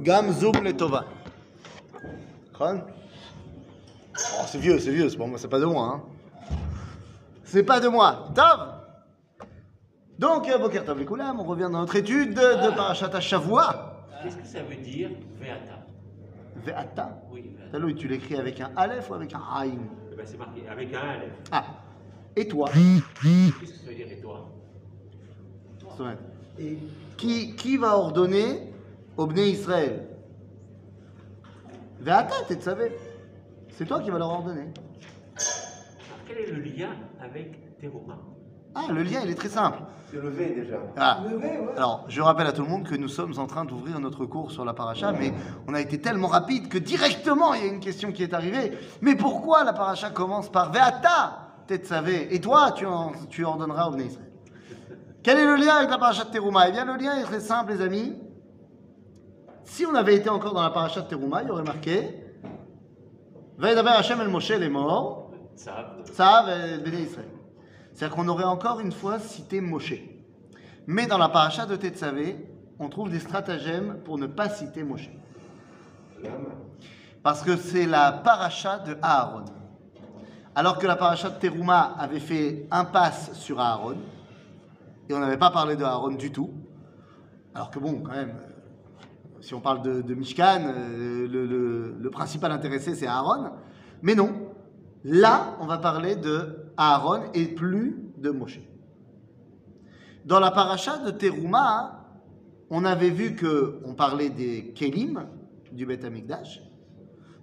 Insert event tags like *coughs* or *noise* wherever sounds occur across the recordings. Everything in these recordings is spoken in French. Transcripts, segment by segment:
Gam Zoom Letova. Khan Oh, c'est vieux, c'est vieux, c'est pas, moi- c'est pas de moi. Hein. C'est pas de moi. Tov Donc, euh, Boker Tov on revient dans notre étude de, de Parashat Shavua. Qu'est-ce que ça veut dire Veata? Ve'ata. Oui, Veata. Tu l'écris avec un Aleph ou avec un Aïn Eh ben, c'est marqué avec un Aleph. Ah. Et toi? Qu'est-ce que ça veut dire et toi? Sonnet. Qui, qui va ordonner au Bné Israël Ve'ata, tu savais. C'est toi qui vas leur ordonner. Alors, Quel est le lien avec Teruma Ah, le lien, il est très simple. C'est levé déjà. Ah. Alors, je rappelle à tout le monde que nous sommes en train d'ouvrir notre cours sur la paracha, mais on a été tellement rapide que directement il y a une question qui est arrivée. Mais pourquoi la paracha commence par Ve'ata Tetzavé Et toi, tu, en- tu ordonneras au Israël. Quel est le lien avec la paracha de Teruma? Eh bien, le lien est très simple, les amis. Si on avait été encore dans la paracha de Teruma, il y aurait marqué Ve'edaber Hashem el Moshe les morts. Ça, euh, Béné Israël. C'est-à-dire qu'on aurait encore une fois cité Moshe. Mais dans la paracha de Tetzavé, on trouve des stratagèmes pour ne pas citer Moshe. Parce que c'est la paracha de Aaron. Alors que la paracha de Teruma avait fait impasse sur Aaron, et on n'avait pas parlé de Aaron du tout. Alors que bon, quand même, si on parle de, de Mishkan, euh, le, principal intéressé c'est Aaron. Mais non, là, on va parler de Aaron et plus de Moshe. Dans la paracha de Teruma, on avait vu que on parlait des Kélim du Beth Amikdash,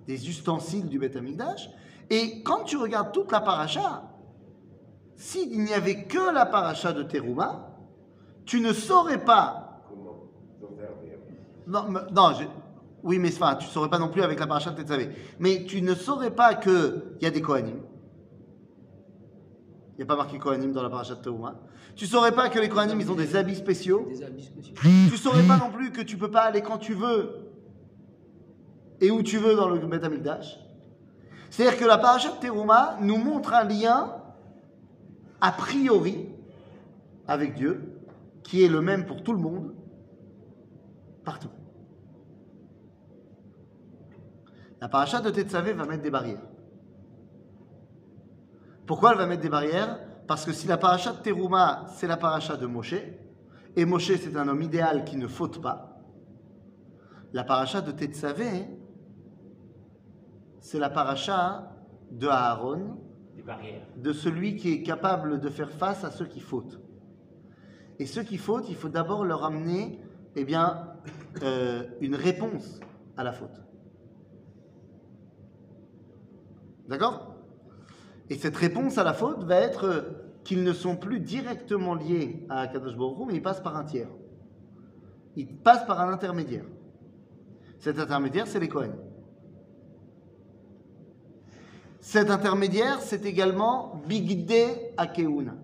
des ustensiles du Beth Amikdash, et quand tu regardes toute la paracha, s'il n'y avait que la paracha de Teruma, tu ne saurais pas. Non, mais- non je- oui, mais enfin, tu ne saurais pas non plus avec la paracha de Tetzavé. Mais tu ne saurais pas qu'il y a des Kohanim. Il n'y a pas marqué Kohanim dans la paracha de Teruma. Tu ne saurais pas que les Kohanim, ils ont des habits spéciaux. Des habits spéciaux. Tu saurais pas non plus que tu peux pas aller quand tu veux et où tu veux dans le Beth Amikdash. C'est-à-dire que la paracha de Teruma nous montre un lien a priori avec Dieu qui est le même pour tout le monde partout. La paracha de Tetzavé va mettre des barrières. Pourquoi elle va mettre des barrières? Parce que si la paracha de Teruma, c'est la paracha de Moshe, et Moshe, c'est un homme idéal qui ne faute pas. La paracha de Tetzavé, c'est la paracha de Aaron, des barrières. de celui qui est capable de faire face à ceux qui fautent. Et ceux qui fautent, il faut d'abord leur amener eh bien, euh, une réponse à la faute. D'accord? Et cette réponse à la faute va être qu'ils ne sont plus directement liés à Kadosh Baruch mais ils passent par un tiers. Ils passent par un intermédiaire. Cet intermédiaire, c'est les Kohen. Cet intermédiaire, c'est également Bigde Akeuna.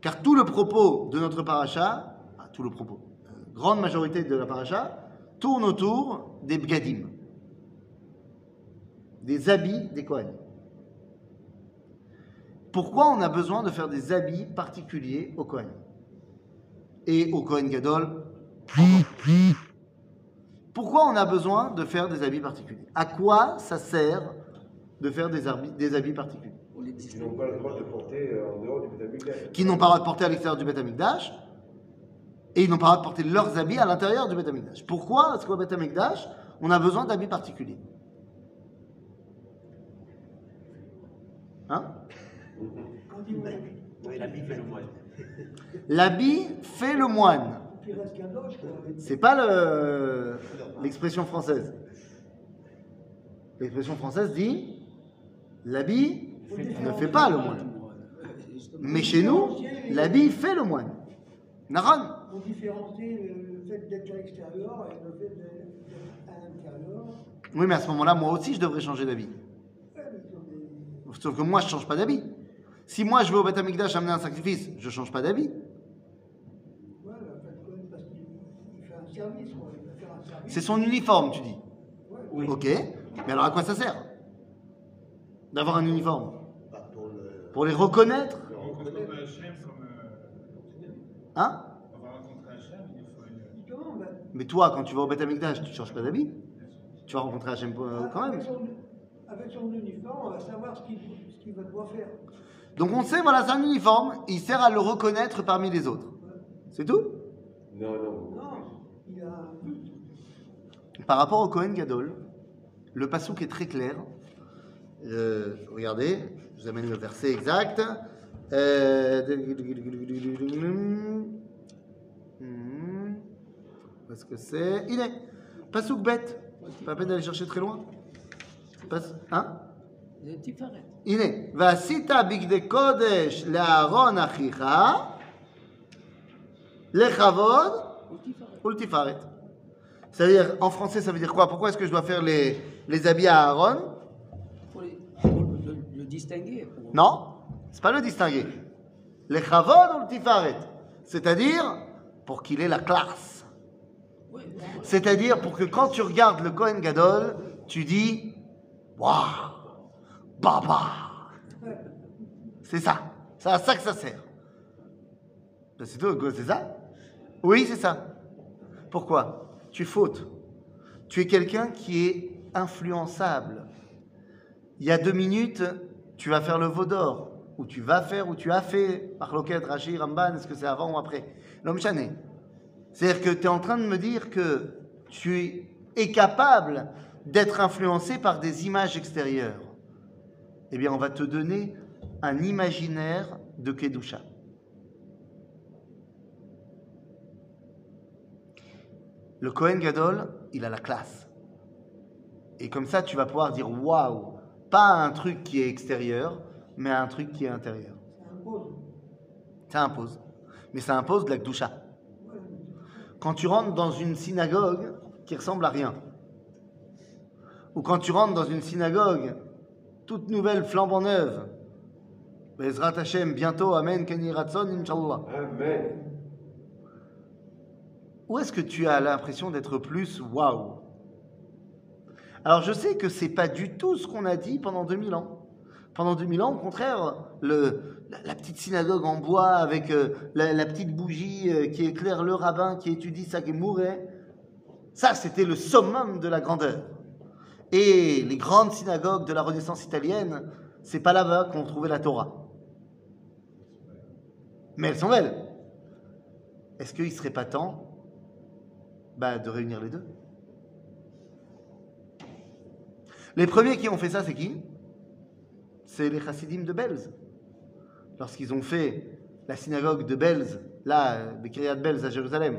Car tout le propos de notre paracha, tout le propos, grande majorité de la paracha, tourne autour des Bgadim, des habits des Kohen. Pourquoi on a besoin de faire des habits particuliers au Kohen Et au Kohen Gadol. Pourquoi? On a besoin de faire des habits particuliers? À quoi ça sert de faire des habits, des habits particuliers? Distinguer. n'ont pas le droit de porter euh, en dehors du. Qui n'ont pas le droit de porter à l'extérieur du Beth et ils n'ont pas le droit de porter leurs habits à l'intérieur du Beth Amikdash. Pourquoi? Est-ce qu'au Beth Amikdash, on a besoin d'habits particuliers Hein? L'habit fait le moine. L'habit fait le moine. C'est pas le- l'expression française. L'expression française dit l'habit ne fait pas le moine. Mais chez nous, l'habit fait le moine. Naran Différencie le fait d'être à l'extérieur et le fait d'être à l'intérieur. Oui, mais à ce moment-là, moi aussi, je devrais changer d'habit. Sauf que moi, je change pas d'habit. Si moi, je vais au Beth Amikdash amener un sacrifice, je change pas d'habit. Ouais, mais en fait, quand même, parce qu'il il fait un service, quoi. Il va faire un service. C'est son uniforme, tu dis. Oui. Ok. Mais alors, à quoi ça sert D'avoir un uniforme Pour les reconnaître Hein On va rencontrer Hachem, il faut une. Justement, ben, Mais toi, quand tu vas au Beth Amikdash, tu changes pas d'habit Tu vas rencontrer Hachem euh, quand même. Avec son, avec son uniforme, on va savoir ce qu'il va devoir faire. Donc on sait, voilà, c'est un uniforme, il sert à le reconnaître parmi les autres. C'est tout? Non, non. Non, il a un but. Par rapport au Kohen Gadol, le pasouk est très clair. Euh, regardez, je vous amène le verset exact. Euh. Où est-ce que c'est Il est. Pasouk bête. Pas la peine d'aller chercher très loin. Pas- Hein זה תפארת. הנה, ועשית בגדי קודש לאהרון אחיך, לכבוד ותפארת. ולתפארת. C'est-à-dire, en français, ça veut dire quoi Pourquoi est-ce que je dois faire les, les habits à Aaron Pour, les- pour le, le distinguer. pour- Non, c'est pas le distinguer. Lechavod ou le tifaret. C'est-à-dire, pour qu'il ait la classe. C'est-à-dire, pour que quand tu regardes le Kohen Gadol, tu dis Waouh Baba C'est ça. C'est à ça que ça sert. Ben, C'est tout, c'est ça? Oui, c'est ça. Pourquoi? Tu fautes. Tu es quelqu'un qui est influençable. Il y a deux minutes, tu vas faire le veau d'or. Ou tu vas faire, ou tu as fait, Marloquet, Rashi, Ramban, est-ce que c'est avant ou après? L'homme chané. C'est-à-dire que tu es en train de me dire que tu es capable d'être influencé par des images extérieures. Eh bien, on va te donner un imaginaire de Kedusha. Le Kohen Gadol, il a la classe. Et comme ça, tu vas pouvoir dire waouh, pas un truc qui est extérieur, mais un truc qui est intérieur. Ça impose. Ça impose. Mais ça impose de la Kedusha. Quand tu rentres dans une synagogue qui ressemble à rien, ou quand tu rentres dans une synagogue toute nouvelle, flambant neuve, Bezrat Hashem, bientôt, Amen, Keni Ratson, Inch'Allah. Amen. Où est-ce que tu as l'impression d'être plus waouh? Alors je sais que c'est pas du tout ce qu'on a dit pendant 2000 ans. Pendant 2000 ans, au contraire, la, petite synagogue en bois avec euh, la, petite bougie euh, qui éclaire le rabbin qui étudie ça qui ça c'était le summum de la grandeur. Et les grandes synagogues de la Renaissance italienne, c'est pas là-bas qu'on trouvait la Torah. Mais elles sont belles. Est-ce qu'il serait pas temps bah, de réunir les deux? Les premiers qui ont fait ça, c'est qui? C'est les chassidim de Belz. Lorsqu'ils ont fait la synagogue de Belz, là, de Kiryat Belz à Jérusalem,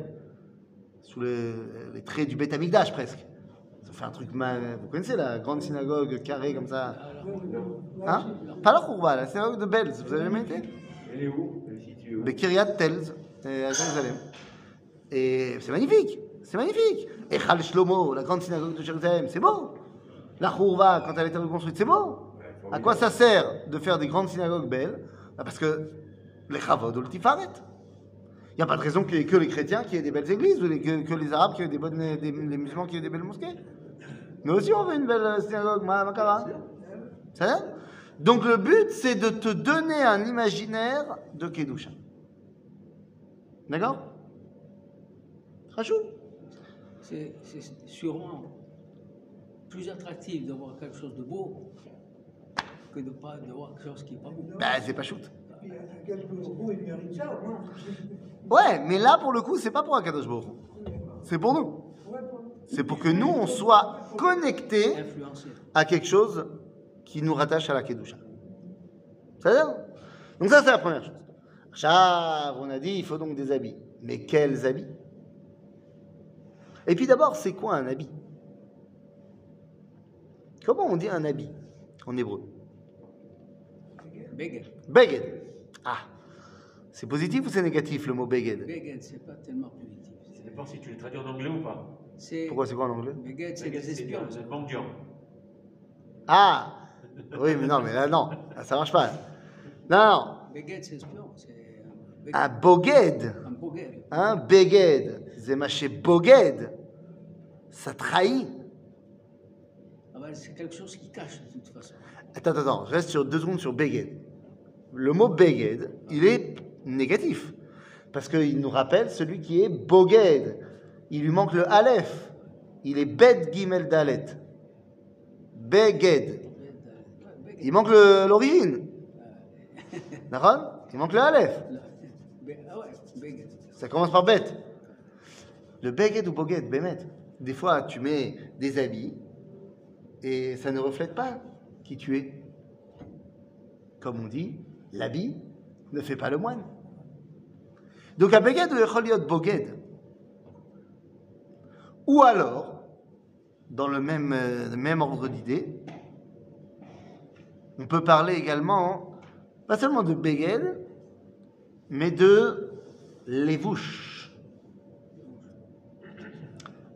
sous les, les traits du Beth Amikdash presque. Ils ont fait un truc, ma- vous connaissez la grande synagogue carrée comme ça? Hein? Pas la Khourba, la synagogue de Belz, vous avez jamais été? Elle est où? Où? Bekiryat Telz, euh, à Jérusalem. Et c'est magnifique, c'est magnifique. Et Chal Shlomo, la grande synagogue de Jérusalem, c'est beau. La Khourva, quand elle a été reconstruite, c'est beau. À quoi ça sert de faire des grandes synagogues belles Bah, Parce que les Chavod ou le Tifaret. Il n'y a pas de raison que les chrétiens qui aient des belles églises, ou que, les arabes qui aient des bonnes, les musulmans qui aient des belles mosquées. Nous aussi, on veut une belle euh, synagogue, ma makara. Ça Donc le but, c'est de te donner un imaginaire de Kedusha. D'accord? Rachou C'est sûrement plus attractif de voir quelque chose de beau que de pas de voir quelque chose qui n'est pas beau. Ben, c'est pas shoot. Ouais, mais là, pour le coup, c'est pas pour Akadosh Baruch. C'est pour nous. C'est pour que nous, on soit connectés à quelque chose qui nous rattache à la Kedusha. Ça va Donc ça, c'est la première chose. Chav, on a dit, il faut donc des habits. Mais quels habits? Et puis d'abord, c'est quoi un habit? Comment on dit un habit en hébreu? Beged. Beged. Ah, c'est positif ou c'est négatif le mot beged? Beged, c'est pas tellement positif. Ça dépend si tu le traduis en anglais ou pas. Pourquoi c'est quoi en anglais? Beged, c'est des espions. C'est un mendiant. Ah Oui, mais non, mais là, non, Là, ça marche pas. Non, non, Beged, c'est espion. C'est un boged. Un boged. Un beged, zemaché boged, ça trahit. Ah ben, c'est quelque chose qui cache de toute façon. Attends, attends, reste sur deux secondes sur beged. Le mot beged, il est négatif. Parce qu'il nous rappelle celui qui est boged, il lui manque le Aleph. Il est Bet Gimel Dalet. Beged. Il manque l'origine. *laughs* Il manque le Aleph. Ça commence par bête. Le beged ou boged, bémet. Des fois, tu mets des habits et ça ne reflète pas qui tu es. Comme on dit, l'habit ne fait pas le moine. Donc, un beged ou un boged. Ou alors, dans le même, euh, le même ordre d'idée, on peut parler également, pas seulement de beged, mais de lévouche.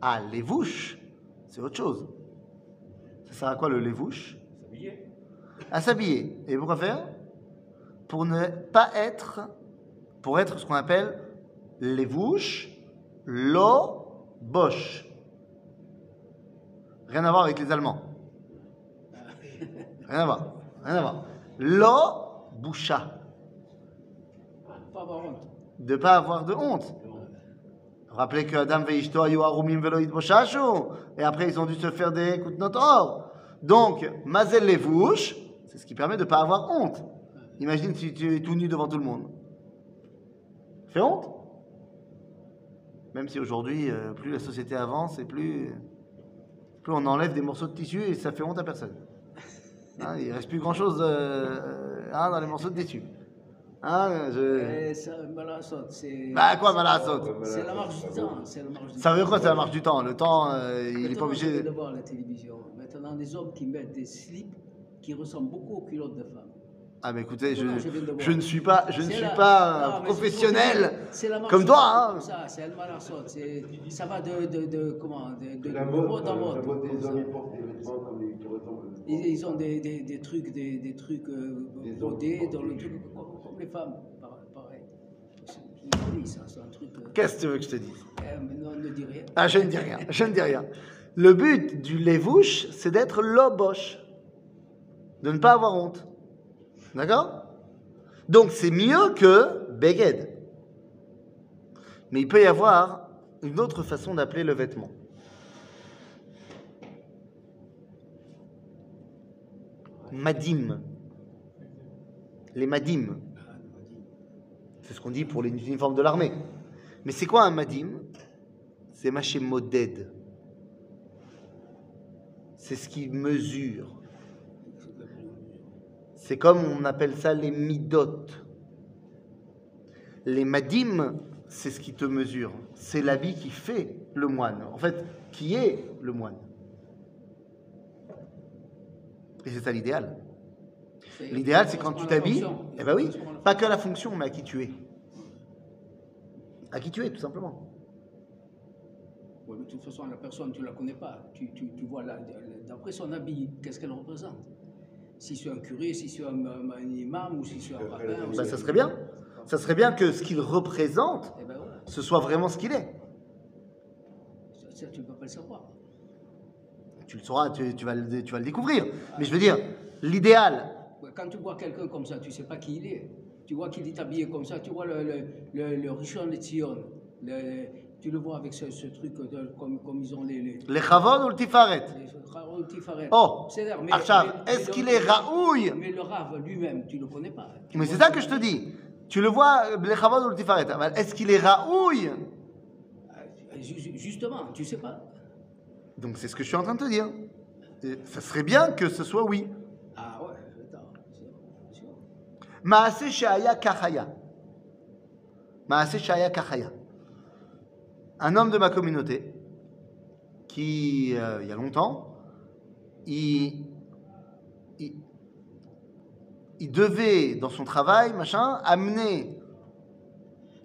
Ah, lévouche, c'est autre chose. Ça sert à quoi le lévouche? S'habiller. À s'habiller. Et pourquoi faire? Pour ne pas être, pour être ce qu'on appelle lévouche, lo, bosch. Rien à voir avec les Allemands. Rien à voir. Rien à voir. Lo, boucha. Pas avoir honte. De pas avoir de honte. Rappelez que Adam et Ishto ayu harumim velo yitboshashu. Et après, ils ont dû se faire des coups de notre or. Donc, mazel levouche, c'est ce qui permet de ne pas avoir honte. Imagine si tu es tout nu devant tout le monde. Fait honte Même si aujourd'hui, euh, plus la société avance et plus, plus on enlève des morceaux de tissu et ça fait honte à personne. *laughs* Hein, il reste plus grand-chose euh, hein, dans les morceaux de tissu. Hein, je... Eh, c'est. Bah quoi, Malasot C'est la marche du temps. C'est la marche du Ça veut dire quoi, c'est la marche du temps? Le temps, euh, il n'est pas obligé. de voir la télévision. Maintenant, des hommes qui mettent des slips qui ressemblent beaucoup aux culottes de femmes. Ah, mais écoutez, je, je ne suis pas, je ne suis la- pas Non, professionnel marche comme toi. Hein. Ça, c'est Ça va de, de, de comment de, de, La de mode, mode en euh, mode. des hommes, ils portent des vêtements comme les, qui ressemblent. Ils, ils ont des, des, des trucs, des, des trucs euh, Des brodés hommes dans le truc, comme, comme les femmes, pareil. Euh, Qu'est-ce que tu veux que je te dise? Eh, mais non, ne dis rien. Ah, je ne dis rien, je ne dis rien. Le but du lévouche, c'est d'être loboche, de ne pas avoir honte. D'accord? Donc c'est mieux que beged. Mais il peut y avoir une autre façon d'appeler le vêtement. Madim. Les madim. C'est ce qu'on dit pour les uniformes de l'armée. Mais c'est quoi un madim? C'est maché moded. C'est ce qui mesure. C'est comme on appelle ça les midot. Les madim, c'est ce qui te mesure. C'est l'habit qui fait le moine. En fait, qui est le moine. Et c'est ça l'idéal. L'idéal, c'est quand tu t'habilles, eh ben oui, pas que la fonction, mais à qui tu es. À qui tu es, tout simplement. Ouais, mais de toute façon, la personne, tu ne la connais pas. Tu, tu, tu vois, d'après son habit, qu'est-ce qu'elle représente? Si c'est un curé, si c'est un, un- un imam, ou si c'est un rabbin. ou Ben, si- ça serait bien. Ça serait bien que ce qu'il représente, Eh ben voilà, ce soit vraiment ce qu'il est. ça, ça, tu ne peux pas le savoir. Tu le sauras, tu, tu vas, le, tu vas le découvrir. Mais je veux dire, l'idéal, Quand tu vois quelqu'un comme ça, tu ne sais pas qui il est. Tu vois qu'il est habillé comme ça, tu vois le, le, le, le Rishon Lezion, le- tu le vois avec ce, ce truc de- comme, comme ils ont les. les les chavod ou le tifaret. les Tifaret. Oh, est-ce qu'il est raouille Mais le Rav lui-même, tu ne le connais pas. Tu Mais c'est ça que je te dis. Tu le vois, les chavod ou le tifaret. Ah, ben, Est-ce qu'il est raouille Euh, ju- Justement, tu sais pas. Donc c'est ce que je suis en train de te dire. Ça serait bien que ce soit oui. Ah ouais, attends. Maase Shaya Kachaya. Maase Shaya Kachaya. Un homme de ma communauté qui, euh, il y a longtemps, il, devait, dans son travail, machin, amener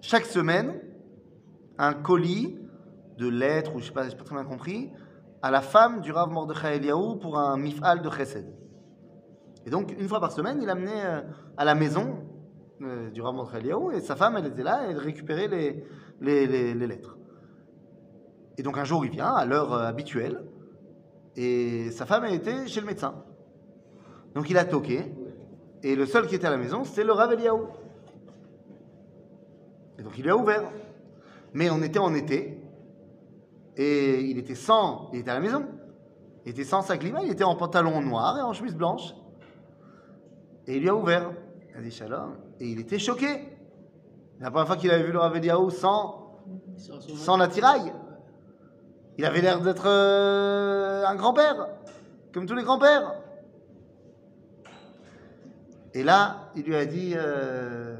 chaque semaine un colis de lettres, ou je sais pas, j'ai pas très bien compris, à la femme du Rav Mordechai Eliaou pour un mifal de chesed. Et donc, une fois par semaine, il amenait euh, à la maison euh, du Rav Mordechai Eliaou, et sa femme, elle était là, et elle récupérait les lettres. Et donc, un jour, il vient, à l'heure euh, habituelle, et sa femme, elle était chez le médecin. Donc, il a toqué, et le seul qui était à la maison, c'était le Rav Eliaou. Et donc, il lui a ouvert. Mais on était en été, Et il était sans, il était à la maison. Il était sans sa climat, il était en pantalon noir et en chemise blanche. Et il lui a ouvert. Il a dit shalom. Et il était choqué. La première fois qu'il avait vu le Rav Eliaou sans, sans l'attirail. Il avait l'air d'être euh, un grand-père, comme tous les grands-pères. Et là, il lui a dit euh,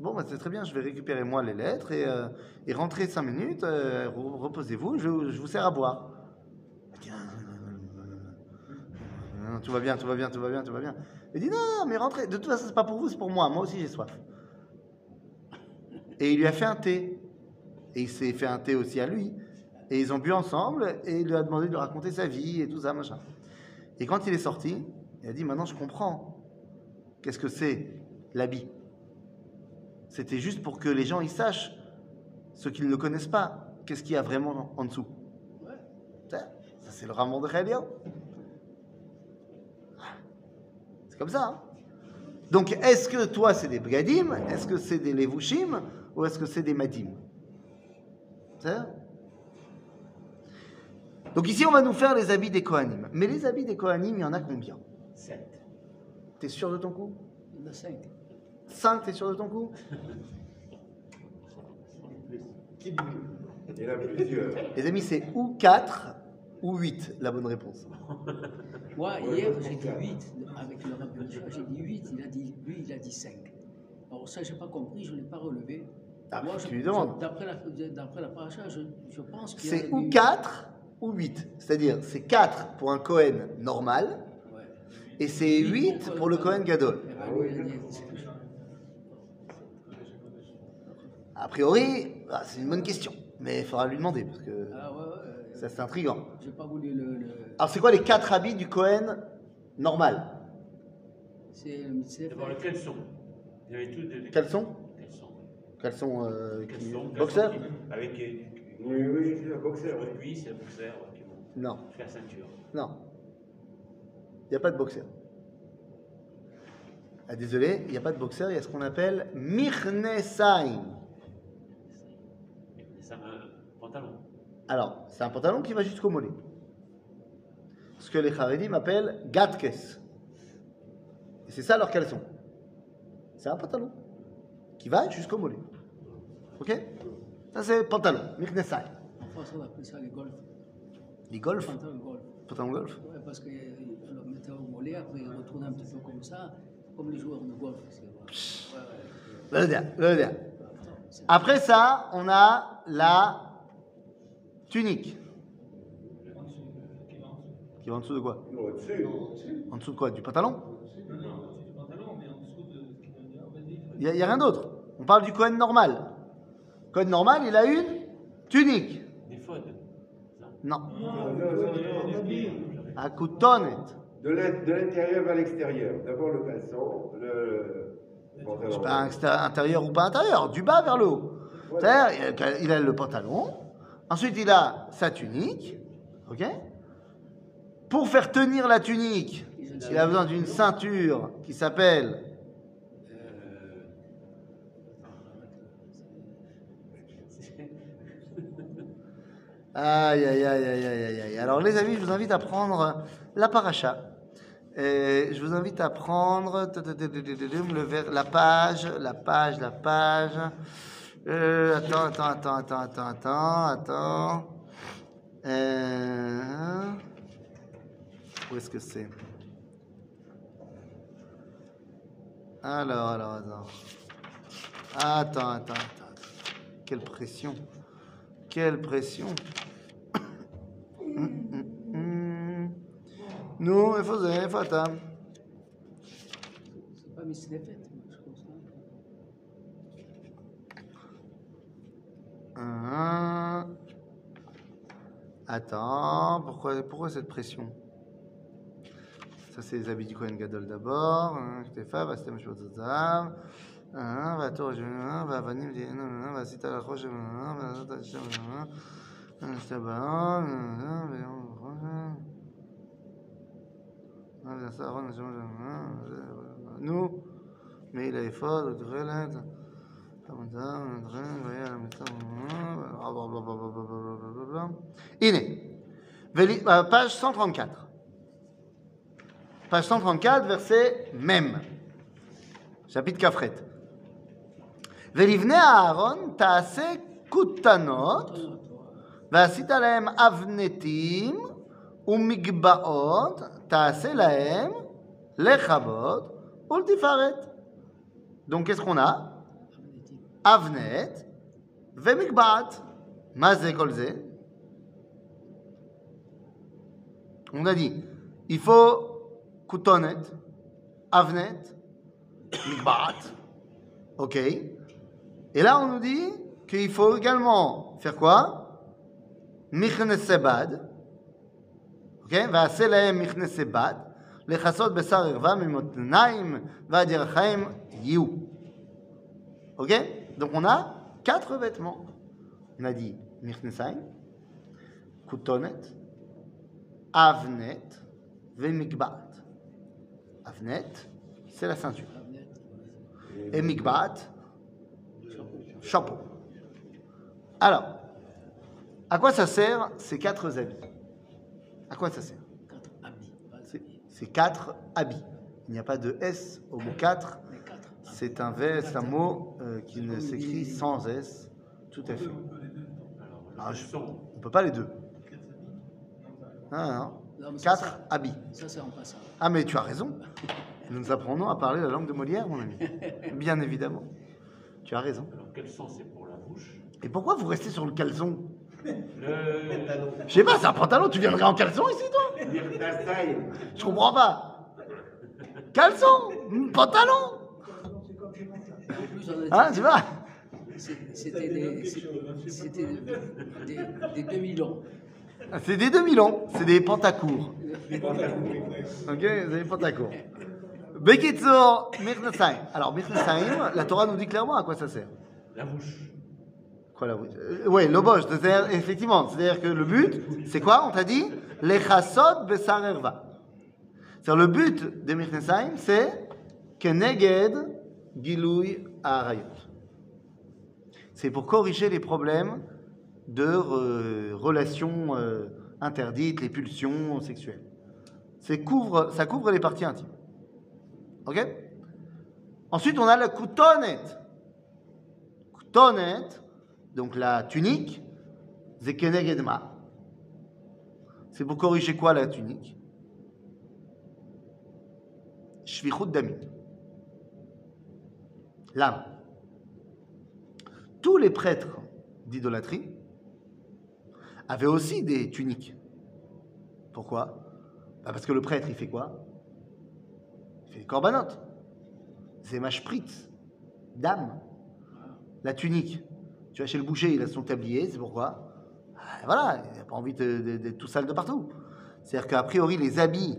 Bon, bah, c'est très bien, je vais récupérer moi les lettres et, euh, rentrer cinq minutes, re- reposez-vous, je, vous sers à boire. Tout va bien, tout va bien, tout va bien, tout va bien. Il dit Non, non, mais rentrez, de toute façon, c'est pas pour vous, c'est pour moi, moi aussi j'ai soif. Et il lui a fait un thé. Et il s'est fait un thé aussi à lui. Et ils ont bu ensemble et il lui a demandé de lui raconter sa vie et tout ça, machin. Et quand il est sorti, il a dit Maintenant je comprends. Qu'est-ce que c'est l'habit? C'était juste pour que les gens y sachent, ceux qui ne le connaissent pas, qu'est-ce qu'il y a vraiment en dessous? Ça, ça, c'est le Ramon de Khalia. C'est comme ça. hein. Donc, est-ce que toi, c'est des Bgadim? Est-ce que c'est des Levushim Ou est-ce que c'est des Madim? Donc ici, on va nous faire les habits des Kohanim. Mais les habits des Kohanim, il y en a combien? 7. T'es sûr de ton coup? Il y en a cinq. 5, t'es sûr de ton coup? Il y en a plusieurs. Les amis, c'est ou 4 ou 8 la bonne réponse. Moi, Ouais, hier, j'ai dit. 8 avec le rabbin j'ai dit 8, il a dit, lui, il a dit 5. Alors ça, je n'ai pas compris, je ne l'ai pas relevé. Ah, Moi, tu je- lui demandes. je- D'après la, d'après la paracha, je, je pense qu'il y a C'est ou 4 ou 8. C'est-à-dire, c'est 4 pour un Cohen normal Ouais. et c'est 8 pour le Cohen Gadol. Eh ben, lui, il a dit- A priori, ah, c'est une bonne question. Mais il faudra lui demander parce que Ah ouais, ouais. ça c'est intriguant. J'ai pas voulu le. le- Alors, c'est quoi les 4 habits du Cohen normal? C'est le mitzvah. D'abord, le caleçon. Il y avait tout des Caleçon Caleçon. Caleçon euh, qui- Avec euh, Oui, oui, c'est un boxeur. cuisse, un boxer, ouais, qui Non, faire ceinture. non. Il n'y a pas de boxer. Ah, désolé, il n'y a pas de boxer, il y a ce qu'on appelle Mirnesaim. C'est un pantalon. Alors, c'est un pantalon qui va jusqu'au mollet. Ce que les Haredim appellent Gatkes. Et c'est ça leur caleçon. C'est un pantalon qui va jusqu'au mollet. Ok? Ça, c'est pantalon. En France, on appelle ça les golfs. Les golf Pantalon golf. Pantalon golf Ouais, parce qu'on le mettait au mollet, après il retournait un petit peu comme ça, comme les joueurs de golf. c'est- Ouais, ouais. Le dia, le c'est- Après ça, on a la tunique. Qui va en dessous de quoi? En dessous de quoi? Du pantalon? Il n'y a, rien d'autre. On parle du Cohen normal. Cohen normal, il a une tunique. Non. À coutonnet. De l'in- de l'intérieur vers l'extérieur. D'abord le caleçon, le. C'est pas intérieur ou pas intérieur, du bas vers le haut. C'est-à-dire, il a- il a le pantalon, ensuite il a sa tunique, ok? Pour faire tenir la tunique, il a besoin d'une ceinture qui s'appelle Aïe, aïe, aïe, aïe, aïe, aïe. Alors, les amis, je vous invite à prendre la paracha. Et je vous invite à prendre le ver- la page, la page, la page. Euh, attends, attends, attends, attends, attends, attends, attends. Euh, où est-ce que c'est? Alors, alors, attends. Attends, attends, attends. Quelle pression. Quelle pression. *coughs* Nous, il faut ah. Attends, pourquoi, cette pression? Ça, c'est les habits du Kohen Gadol d'abord. Hein, Hein, כתפיו, ועשיתם שבות זהב. אה, והתור השם, והאבנים תהיינה, אה, ועשית על החושך, אה, ועשית על שם, אה, שתי באות, אה, ויום החושך. אה, ועשה אהרון לשם, אה, זה- נו, מעיל האפוד, ותכלת. הנה, ולי- euh, page 134. Page 134, verset même. chapitre כ"ח. ולבני אהרון תעשה כותנות, ועשית להם אבנתים ומגבעות, תעשה להם לכבוד ולתפארת. Donc qu'est-ce qu'on a אבנת ומגבעת. מה זה כל זה? On a dit, il faut כותונת, אבנת, מגבעת, ok et là, on nous dit qu'il faut également faire quoi? Michnesebad. Ok? Vaaselaem Michnesebad. Les chassot besar irva mimotnaim vadirachaim yiu. Ok? Donc on a quatre vêtements. On a dit Michnesaim, Kutonet, Avnet, Vemikbat. Avnet, c'est la ceinture. Et Mikbat, chapeau. Alors, à quoi ça sert ces quatre habits? À quoi ça sert? Quatre habits. pas C'est- habits. C'est quatre habits. Il n'y a pas de S au mot 4. Les quatre. C'est un, V- c'est un mot euh, qui ne s'écrit sans S. Tout à fait. Ah, je-. On ne peut pas les deux. Ah, non. Quatre ça- habits. Ça, c'est en passant. Ah, mais tu as raison. Nous apprenons à parler la langue de Molière, mon ami. *laughs* Bien évidemment. Tu as raison. Sens c'est pour la bouche Et pourquoi vous restez sur le caleçon Le. Je sais pas, c'est un pantalon, tu viendrais en caleçon ici, toi. Je comprends pas. Caleçon Pantalon Hein, tu vois c'était des, c'était des, des demi-longs. C'est des demi-longs, c'est des pantacours. Ok, c'est des pantacours. Bekitsur, Mirnesaim. Alors, Mirnesaim, la Torah nous dit clairement à quoi ça sert. La bouche. Quoi là Oui, l'oboche, effectivement, c'est-à-dire que le but, c'est quoi On t'a dit? Les chassot besar erva. C'est-à-dire, le but des Mirnesaim, c'est Keneged Gilouy Arayot. C'est pour corriger les problèmes de euh, relations euh, interdites, les pulsions sexuelles. Couvre, ça couvre les parties intimes. Ok? Ensuite, on a la koutonet. Koutonet, donc la tunique, c'est keneged ma. C'est pour corriger quoi la tunique? Shvichut damit. L'âme. Tous les prêtres d'idolâtrie avaient aussi des tuniques. Pourquoi? Bah Parce que le prêtre, il fait quoi? Il fait des corbanotes. C'est ma spritz d'âme. La tunique. Tu vas chez le boucher, il a son tablier, c'est pourquoi? Ah, Voilà, il n'a pas envie d'être tout sale de partout. C'est-à-dire qu'a priori, les habits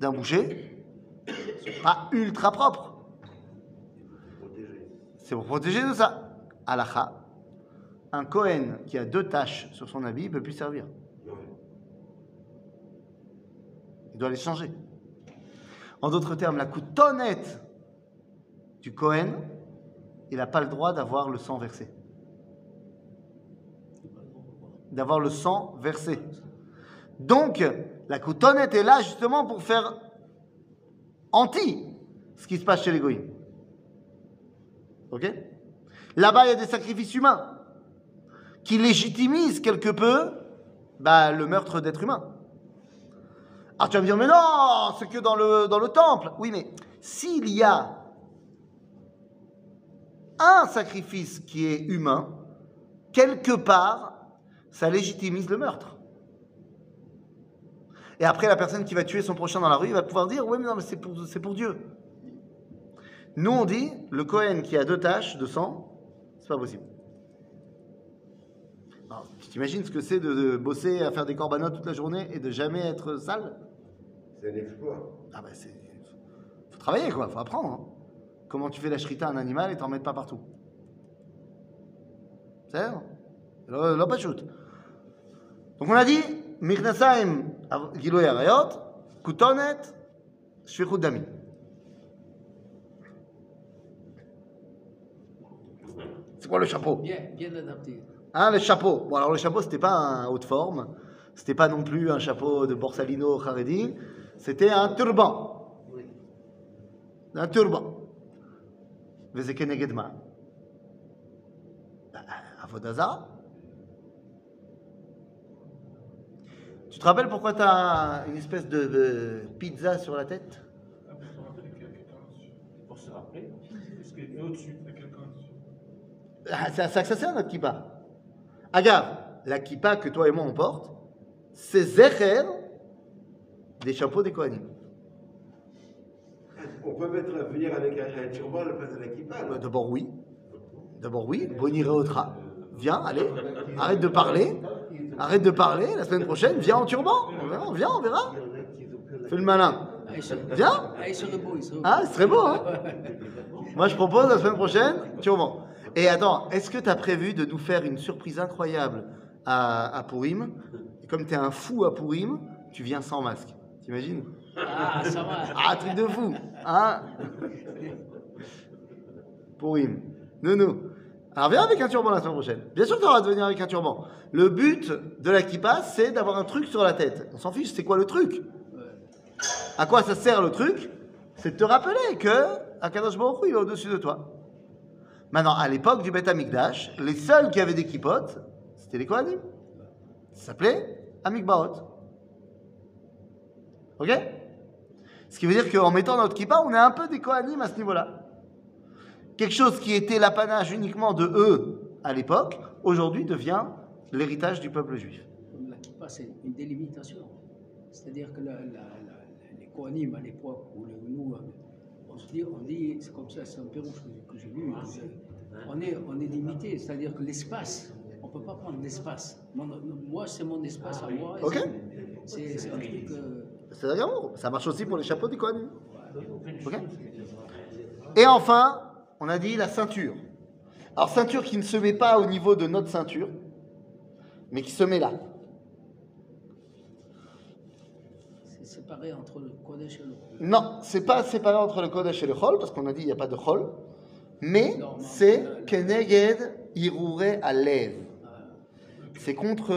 d'un boucher ne sont pas ultra propres. C'est pour protéger de ça. Alacha, un Kohen qui a deux taches sur son habit, ne peut plus servir. Il doit les changer. En d'autres termes, la coutonnette du Kohen, il n'a pas le droit d'avoir le sang versé. D'avoir le sang versé. Donc, la coutonnette est là justement pour faire anti ce qui se passe chez les. Ok? Là-bas, il y a des sacrifices humains qui légitimisent quelque peu bah, le meurtre d'êtres humains. Alors tu vas me dire, mais non, c'est que dans le temple. Oui, mais s'il y a un sacrifice qui est humain, quelque part, ça légitimise le meurtre. Et après, la personne qui va tuer son prochain dans la rue, il va pouvoir dire, oui, mais non, mais c'est pour, c'est pour Dieu. Nous, on dit, le Cohen qui a deux taches de sang, c'est pas possible. Alors, tu t'imagines ce que c'est de, de bosser à faire des corbanotes toute la journée et de jamais être sale? C'est un exploit. Ah bah c'est... Faut travailler quoi, faut apprendre. hein. Comment tu fais la shrita à un animal et t'en mets pas partout C'est de shoot. Donc on a dit, Mirnasaim Giloy Arayot, Kutonet, Shvichut Dami. C'est quoi le chapeau? Bien, bien adapté. Hein, le chapeau. Bon, alors le chapeau, c'était pas un haute forme. C'était pas non plus un chapeau de Borsalino Haredi. C'était un turban. Un turban. Vezeke negedma. Bah, Avodazara. Tu te rappelles pourquoi tu as une espèce de, de pizza sur la tête? Pour se rappeler, parce que et au-dessus, Ah, C'est à ça que ça sert notre kippa. Agave, la kippa que toi et moi on porte, c'est zecher des chapeaux des Kohanim. On peut mettre, venir avec un, turban à la place de la. Euh, D'abord oui. D'abord oui. Boniré Otra. Viens, allez. Arrête de parler. Arrête de parler. La semaine prochaine, viens en turban. On verra, viens, on verra. Fais le malin. Viens. Ah, il serait beau, hein Moi, je propose la semaine prochaine, turban. Et attends, est-ce que tu as prévu de nous faire une surprise incroyable à, à Purim Et comme tu es un fou à Purim, tu viens sans masque. T'imagines? Ah, ça va. Ah, truc de fou Hein Purim. Nounou. Alors viens avec un turban la semaine prochaine. Bien sûr que tu auras de venir avec un turban. Le but de la kippa, c'est d'avoir un truc sur la tête. On s'en fiche, c'est quoi le truc? À quoi ça sert le truc? C'est de te rappeler que Akadosh Baruch il est au-dessus de toi. Maintenant, à l'époque du Beth Amikdash, les seuls qui avaient des kippotes, c'était les Kohanim. Ça s'appelait Amikbaot. Ok? Ce qui veut dire qu'en mettant notre kippa, on est un peu des Kohanim à ce niveau-là. Quelque chose qui était l'apanage uniquement de eux à l'époque, aujourd'hui devient l'héritage du peuple juif. La kippa, c'est une délimitation. C'est-à-dire que la- la- la- les Kohanim à l'époque, où le- nous, euh, on se dit, on dit, c'est comme ça, c'est un pérouge que, que j'ai lu, j'ai- on est, on est limité, c'est-à-dire que l'espace, on ne peut pas prendre l'espace. Moi, c'est mon espace à moi. et Ok. c'est- C'est c'est un truc. euh, C'est. Ça marche aussi pour les chapeaux des Kohanim. Ok Et enfin, on a dit la ceinture. Alors, ceinture qui ne se met pas au niveau de notre ceinture, mais qui se met là. c'est séparé entre le Kodesh et le Non, c'est pas séparé entre le Kodesh et le Chol, parce qu'on a dit il n'y a pas de Chol, mais c'est. Keneged Irure Alev. C'est contre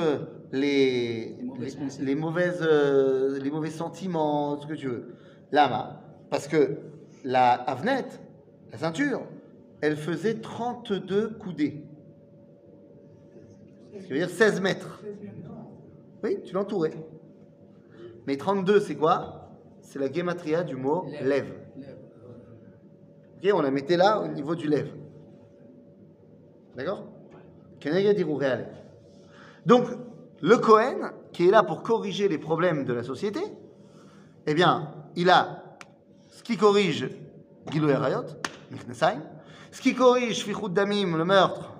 les, Les mauvaises les, euh, les mauvais sentiments, ce que tu veux. Lama, parce que la Avnet, la ceinture, elle faisait 32 coudées. Ce qui veut dire 16 mètres. Oui, tu l'entourais. Mais 32, c'est quoi? C'est la gematria du mot Lève. Ok, on la mettait là au niveau du lève. D'accord? Donc, le Cohen, qui est là pour corriger les problèmes de la société, eh bien, il a ce qui corrige Gilou Erayot, Mechnesaim, ce qui corrige Fichut Damim, le meurtre,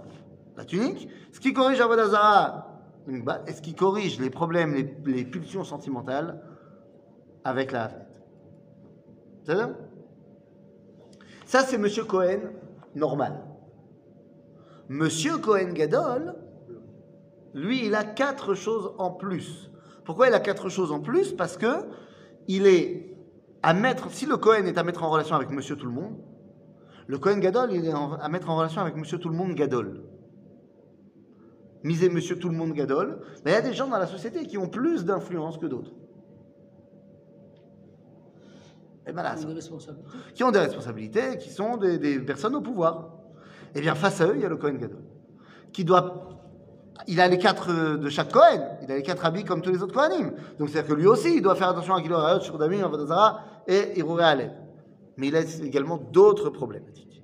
la tunique, ce qui corrige Avodazara, et ce qui corrige les problèmes, les, pulsions sentimentales avec la. C'est ça Ça, c'est Monsieur Cohen normal. Monsieur Cohen Gadol, lui, il a quatre choses en plus. Pourquoi il a quatre choses en plus? Parce que il est à mettre. Si le Cohen est à mettre en relation avec Monsieur Tout le Monde, le Cohen Gadol, il est à mettre en relation avec Monsieur Tout le Monde Gadol. Misez Monsieur Tout le Monde Gadol. Mais il y a des gens dans la société qui ont plus d'influence que d'autres. Et ben là, qui ont des responsabilités, qui sont des, des personnes au pouvoir. Eh bien, face à eux, il y a le Cohen Gadol, qui doit. Il a les quatre euh, de chaque Cohen, il a les quatre habits comme tous les autres Kohanim. Donc, c'est-à-dire que lui aussi, il doit faire attention à Gilor Arayot, Shurdamim, Avodazara et Irure Alev. Mais il a également d'autres problématiques.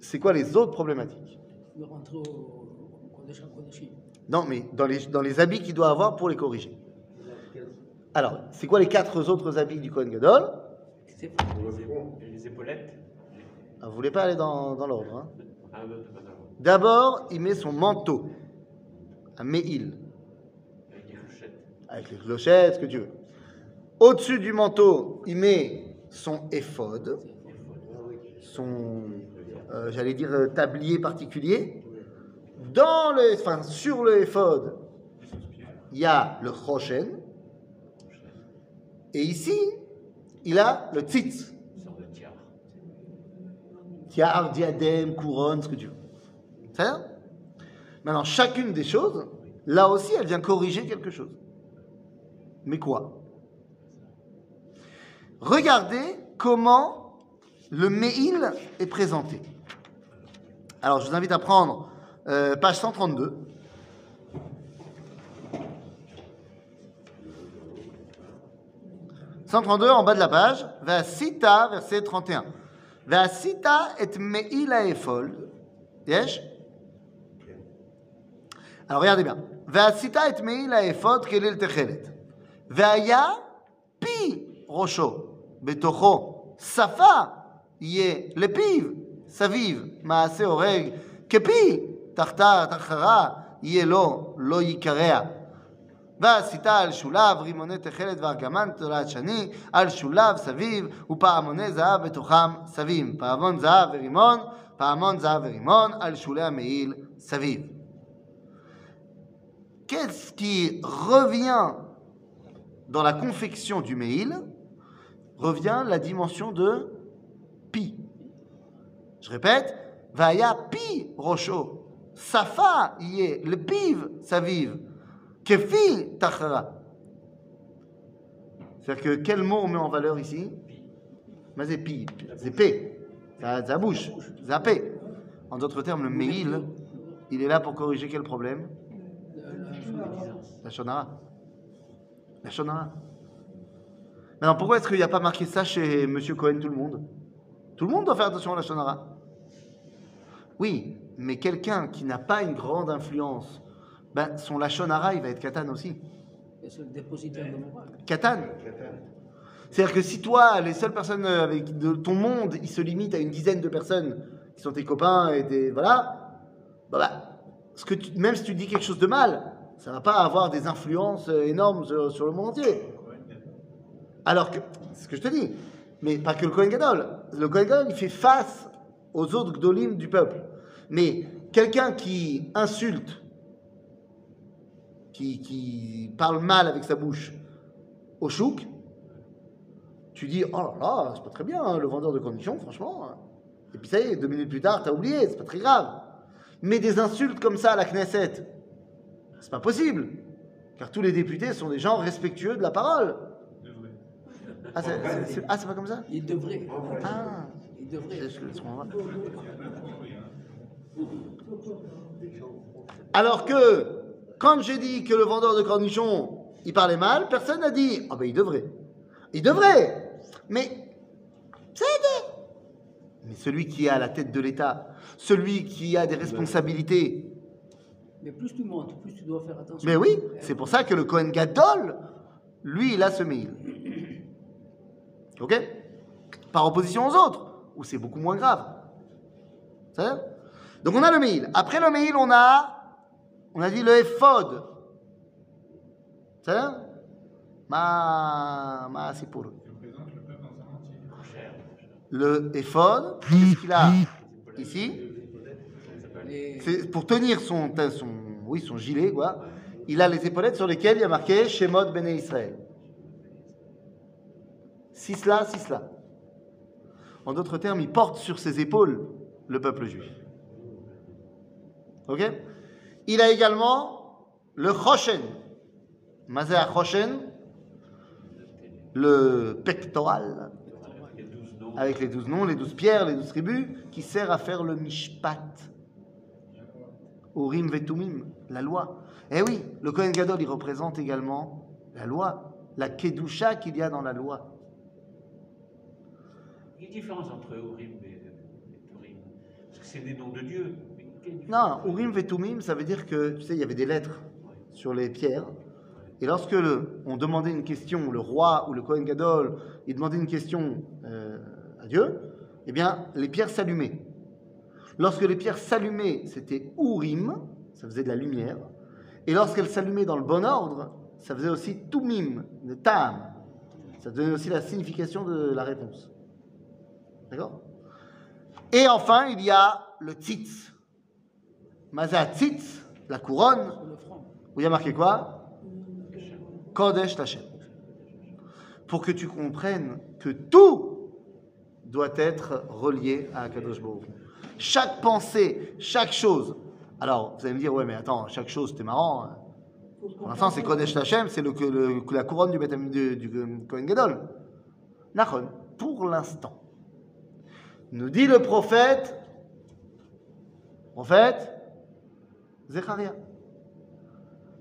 C'est quoi les autres problématiques? Non, mais dans les, dans les habits qu'il doit avoir pour les corriger. Alors, c'est quoi les quatre autres habits du Cohen Gadol? Les épaulettes. ah, Vous voulez pas aller dans, dans l'ordre hein? D'abord, il met son manteau, un méhil, Avec les clochettes. avec les clochettes, ce que tu veux. Au-dessus du manteau, il met son éphod, son, euh, j'allais dire, euh, tablier particulier. Dans le, enfin, sur le éphod, il y a le choshen. Et ici, il a le tzitz. Tiare, diadème, couronne, ce que tu veux. Maintenant, chacune des choses, là aussi, elle vient corriger quelque chose. Mais quoi? Regardez comment le me'il est présenté. Alors, je vous invite à prendre euh, page 132. « 132 en bas de la page, Vasita, verset 31. Vasita et meila yesh, alors regardez bien. ועשית את מעיל האפוד כליל תכלת. והיה פי ראשו בתוכו שפה יהיה לפיו סביב מעשה הורג כפי תחתה תחרה יהיה לו לא יקרע. ועשית על שולב רימוני תכלת וארגמן תולעת שני על שולב סביב ופעמוני זהב בתוכם סביב פעמון זהב ורימון פעמון זהב ורימון על שולי המעיל סביב qu'est-ce qui revient dans la confection du mail Revient la dimension de pi. Je répète, vaya pi rocho, safa yé, le piv saviv, kefi tachara. C'est-à-dire que quel mot on met en valeur ici? Mais c'est pi, c'est p, ça bouche. En d'autres termes, le mail, il est là pour corriger quel problème? La Shonara. La Shonara. Maintenant, pourquoi est-ce qu'il n'y a pas marqué ça chez M. Cohen, tout le monde? Tout le monde doit faire attention à la Shonara. Oui, mais quelqu'un qui n'a pas une grande influence, ben, son Lachonara, il va être Katan aussi. C'est le dépositaire de morale. Katan. C'est-à-dire que si toi, les seules personnes avec de ton monde, ils se limitent à une dizaine de personnes qui sont tes copains et des. Voilà. Bah, bah, ce que tu, même si tu dis quelque chose de mal, ça ne va pas avoir des influences euh, énormes sur, le monde entier. Alors que, c'est ce que je te dis, mais pas que le Kohen Gadol. Le Kohen Gadol, il fait face aux autres Gdolim du peuple. Mais quelqu'un qui insulte, qui, parle mal avec sa bouche au chouk, tu dis Oh là là, c'est pas très bien, hein, le vendeur de conditions, franchement. Hein. Et puis ça y est, deux minutes plus tard, t'as oublié, c'est pas très grave. Mais des insultes comme ça à la Knesset, c'est pas possible. Car tous les députés sont des gens respectueux de la parole. Ah, c'est, ah, pas comme ça? Il devrait. Ah, il devrait. Alors que, quand j'ai dit que le vendeur de cornichons, il parlait mal, personne n'a dit Ah ben il devrait. Il devrait Mais, c'est Mais celui qui est à la tête de l'État, celui qui a des responsabilités, mais plus tu montes, plus tu dois faire attention. Mais oui, c'est pour ça que le Kohen Gadol, lui, il a ce mail. *coughs* Ok? Par opposition aux autres, où c'est beaucoup moins grave. Ça Donc on a le mail. Après le mail, on a, on a dit le ephod. Ça Ma, ma, c'est pour Le ephod, qu'est-ce qu'il a? Ici? Pour tenir son, son, oui, son gilet, quoi. Il a les épaulettes sur lesquelles il y a marqué Shemot Bene Israël. Sisla, Sisla. En d'autres termes, il porte sur ses épaules le peuple juif. Ok? Il a également le Choshen. Choshen, le pectoral, avec les douze noms, les douze pierres, les douze tribus, qui sert à faire le mishpat. Urim Vetumim, la loi. Eh oui, le Kohen Gadol, il représente également la loi, la Kedusha qu'il y a dans la loi. Il y a une différence entre Urim et Vetumim. Parce que c'est des noms de Dieu. Non, Urim Vetumim, ça veut dire que, tu sais, il y avait des lettres sur les pierres. Et lorsque le, on demandait une question, le roi ou le Kohen Gadol, il demandait une question euh, à Dieu, eh bien, les pierres s'allumaient. Lorsque les pierres s'allumaient, c'était Urim, ça faisait de la lumière. Et lorsqu'elles s'allumaient dans le bon ordre, ça faisait aussi Tumim, de Tam. Ça donnait aussi la signification de la réponse. D'accord? Et enfin, il y a le Tzitz. Maza Tzitz, la couronne, où y a marqué quoi? Kodesh Tachem. Pour que tu comprennes que tout doit être relié à Akadosh Baruch. Chaque pensée, chaque chose. Alors, vous allez me dire, ouais, mais attends, chaque chose, c'était marrant. hein. Pour l'instant, c'est Kodesh Lachem, c'est le, le- la couronne du, du, du Kohen Gadol. Nachon, pour l'instant. Nous dit le prophète, prophète, Zecharia.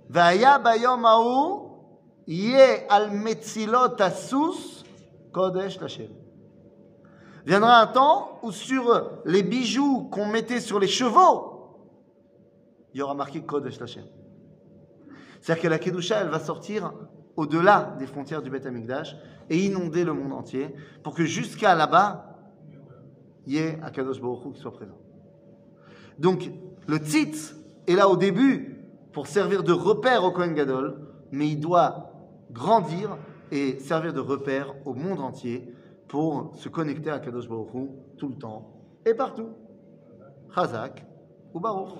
Vaya bayom hahu, yeh al metzilot asus, Kodesh Lachem. Viendra un temps où sur les bijoux qu'on mettait sur les chevaux, il y aura marqué Kodesh Lachem. C'est-à-dire que la Kedusha, elle va sortir au-delà des frontières du Beth Amikdash et inonder le monde entier pour que jusqu'à là-bas, il y ait Akadosh Baruch Hu qui soit présent. Donc, le tzitz est là au début pour servir de repère au Kohen Gadol, mais il doit grandir et servir de repère au monde entier pour se connecter à Kadosh Baruch tout le temps et partout. Chazak ou Baruch.